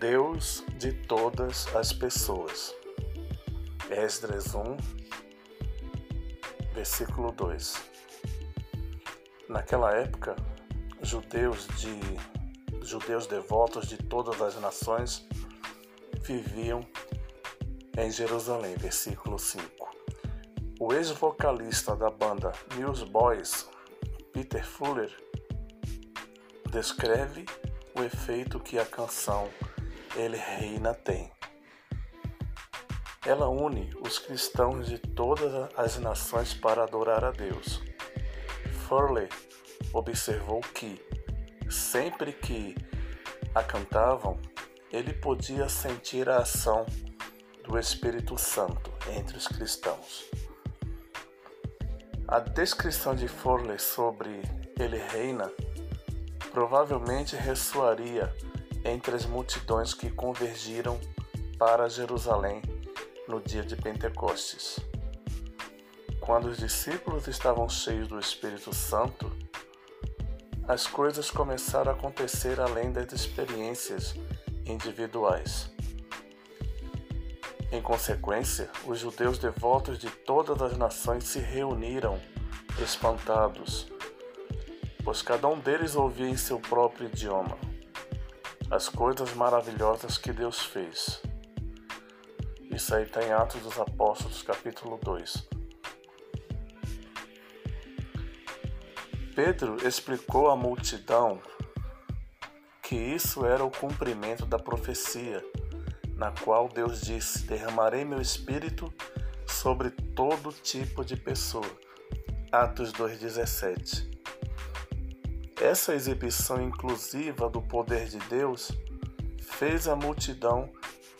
Deus de todas as pessoas. Esdras 1, versículo 2. Naquela época, judeus de judeus devotos de todas as nações viviam em Jerusalém, versículo 5. O ex-vocalista da banda Newsboys, Peter Fuller, descreve o efeito que a canção Ele Reina tem. Ela une os cristãos de todas as nações para adorar a Deus. Furley observou que, sempre que a cantavam, ele podia sentir a ação do Espírito Santo entre os cristãos. A descrição de Furley sobre Ele Reina provavelmente ressoaria entre as multidões que convergiram para Jerusalém no dia de Pentecostes. Quando os discípulos estavam cheios do Espírito Santo, as coisas começaram a acontecer além das experiências individuais. Em consequência, os judeus devotos de todas as nações se reuniram, espantados, pois cada um deles ouvia em seu próprio idioma as coisas maravilhosas que Deus fez. Isso aí está em Atos dos Apóstolos, capítulo 2. Pedro explicou à multidão que isso era o cumprimento da profecia, na qual Deus disse: Derramarei meu espírito sobre todo tipo de pessoa. Atos 2,17. Essa exibição inclusiva do poder de Deus fez a multidão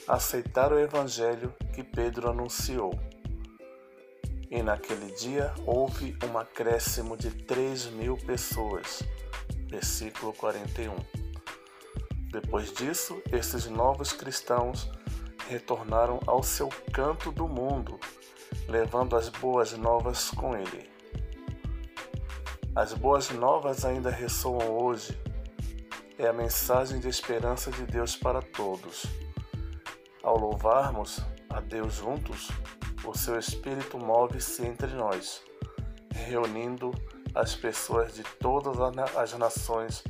aceitar o evangelho que Pedro anunciou. E naquele dia houve um acréscimo de três mil pessoas. Versículo 41. Depois disso, esses novos cristãos retornaram ao seu canto do mundo, levando as boas novas com ele. As boas novas ainda ressoam hoje. É a mensagem de esperança de Deus para todos. Ao louvarmos a Deus juntos, o seu Espírito move-se entre nós, reunindo as pessoas de todas as nações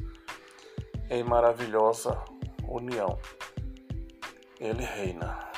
em maravilhosa união. Ele reina.